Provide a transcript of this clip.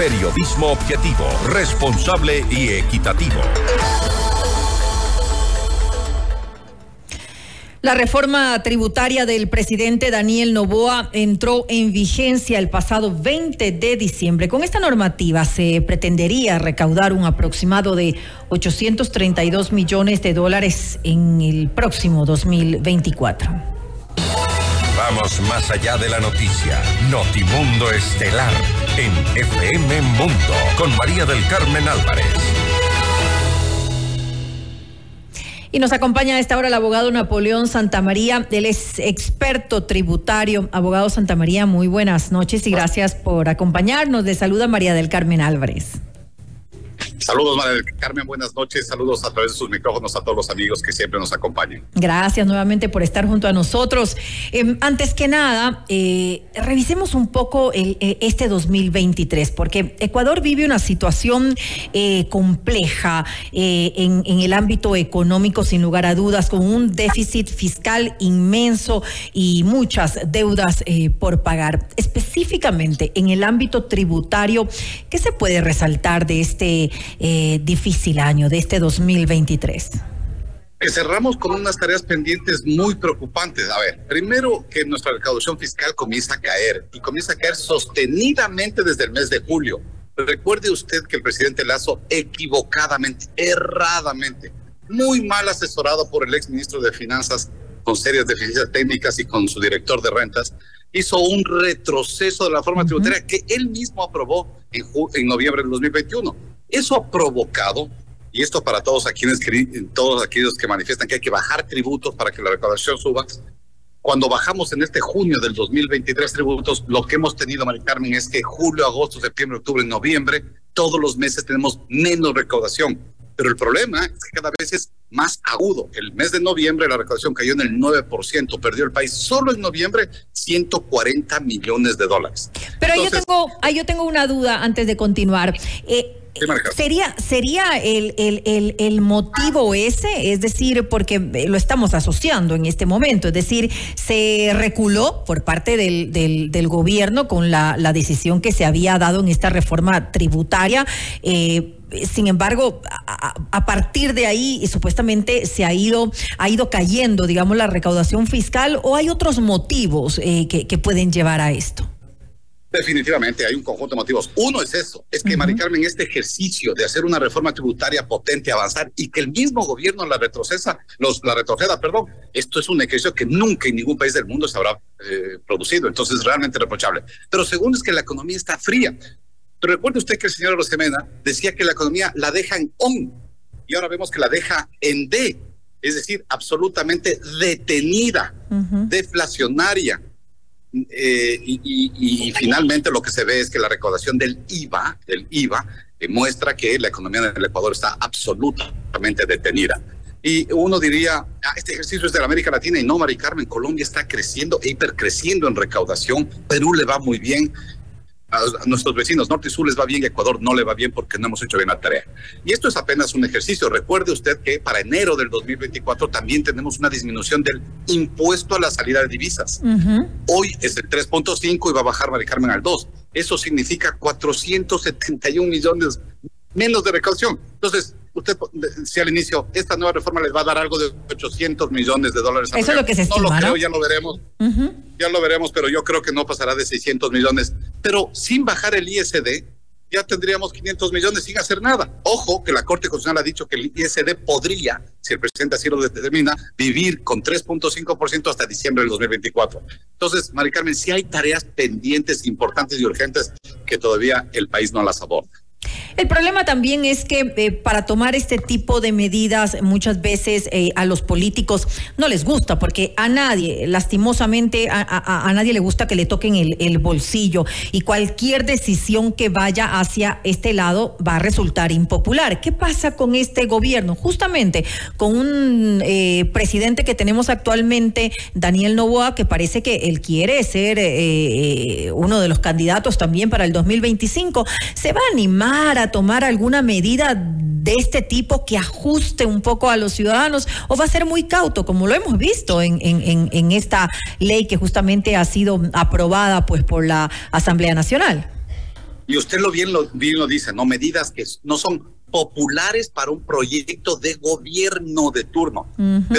Periodismo objetivo, responsable y equitativo. La reforma tributaria del presidente Daniel Novoa entró en vigencia el pasado 20 de diciembre. Con esta normativa se pretendería recaudar un aproximado de 832 millones de dólares en el próximo 2024. Vamos más allá de la noticia. Notimundo Estelar en FM Mundo con María del Carmen Álvarez. Y nos acompaña a esta hora el abogado Napoleón Santamaría. Él es experto tributario. Abogado Santamaría, muy buenas noches y gracias por acompañarnos. Le saluda María del Carmen Álvarez. Saludos, María Carmen, buenas noches. Saludos a través de sus micrófonos a todos los amigos que siempre nos acompañan. Gracias nuevamente por estar junto a nosotros. Em, antes que nada, eh, revisemos un poco el, eh, este 2023, porque Ecuador vive una situación eh, compleja en, en el ámbito económico, sin lugar a dudas, con un déficit fiscal inmenso y muchas deudas por pagar. Específicamente en el ámbito tributario, ¿qué se puede resaltar de este eh, difícil año, de este 2023? cerramos con unas tareas pendientes muy preocupantes. A ver, primero que nuestra recaudación fiscal comienza a caer y comienza a caer sostenidamente desde el mes de julio. Recuerde usted que el presidente Lazo equivocadamente, erradamente, muy mal asesorado por el ex ministro de Finanzas con serias deficiencias técnicas y con su director de rentas, hizo un retroceso de la forma tributaria que él mismo aprobó en, en noviembre del 2021. Eso ha provocado, y esto para todos aquellos, todos aquellos que manifiestan que hay que bajar tributos para que la recaudación suba, cuando bajamos en este junio del 2023 tributos, lo que hemos tenido, Mari Carmen, es que julio, agosto, septiembre, octubre, noviembre, todos los meses tenemos menos recaudación. Pero el problema es que cada vez es más agudo. El mes de noviembre la recaudación cayó en el 9%, perdió el país solo en noviembre 140 millones de dólares. Pero yo, tengo, yo tengo una duda antes de continuar. Eh, ¿Sería, sería el, el, el, motivo ese? Es decir, porque lo estamos asociando en este momento, es decir, se reculó por parte del, del, gobierno con la, la, decisión que se había dado en esta reforma tributaria. Eh, sin embargo, a, partir de ahí supuestamente se ha ido, ha ido cayendo, digamos, la recaudación fiscal o hay otros motivos eh, que, que pueden llevar a esto. Definitivamente hay un conjunto de motivos. Uno es eso, es que Mari Carmen, este ejercicio de hacer una reforma tributaria potente, avanzar y que el mismo gobierno la retrocesa, los, la retroceda, perdón, esto es un ejercicio que nunca en ningún país del mundo se habrá eh, producido, entonces realmente reprochable. Pero segundo es que la economía está fría. Pero recuerde usted que el señor Rosemena decía que la economía la deja en ON y ahora vemos que la deja en D, es decir, absolutamente detenida, deflacionaria eh, y, finalmente lo que se ve es que la recaudación del IVA, del IVA, muestra que la economía del Ecuador está absolutamente detenida. Y uno diría, ah, este ejercicio es de la América Latina y no, Mari Carmen, Colombia está creciendo, hipercreciendo en recaudación, Perú le va muy bien, a, nuestros vecinos norte y sur les va bien, Ecuador no le va bien porque no hemos hecho bien la tarea. Y esto es apenas un ejercicio. Recuerde usted que para enero del 2024 también tenemos una disminución del impuesto a la salida de divisas. Hoy es el 3.5 y va a bajar, Mari Carmen, al 2. Eso significa 471 millones menos de recaudación. Entonces, usted decía al inicio, esta nueva reforma les va a dar algo de 800 millones de dólares. Eso es lo que se estima, No lo creo, ya lo veremos. Ya lo veremos, pero yo creo que no pasará de 600 millones. Pero sin bajar el ISD, ya tendríamos 500 millones sin hacer nada. Ojo que la Corte Constitucional ha dicho que el ISD podría, si el presidente así lo determina, vivir con 3.5% hasta diciembre del 2024. Entonces, Mari Carmen, sí hay tareas pendientes, importantes y urgentes que todavía el país no las aborda. El problema también es que eh, para tomar este tipo de medidas muchas veces eh, a los políticos no les gusta porque a nadie, lastimosamente, a, nadie le gusta que le toquen el, bolsillo y cualquier decisión que vaya hacia este lado va a resultar impopular. ¿Qué pasa con este gobierno? Justamente con un eh, presidente que tenemos actualmente, Daniel Novoa, que parece que él quiere ser uno de los candidatos también para el 2025, se va a animar a tomar alguna medida de este tipo que ajuste un poco a los ciudadanos o va a ser muy cauto, como lo hemos visto en, en, en esta ley que justamente ha sido aprobada pues por la Asamblea Nacional? y usted lo bien lo, bien lo dice, no medidas que no son populares para un proyecto de gobierno de turno. Pero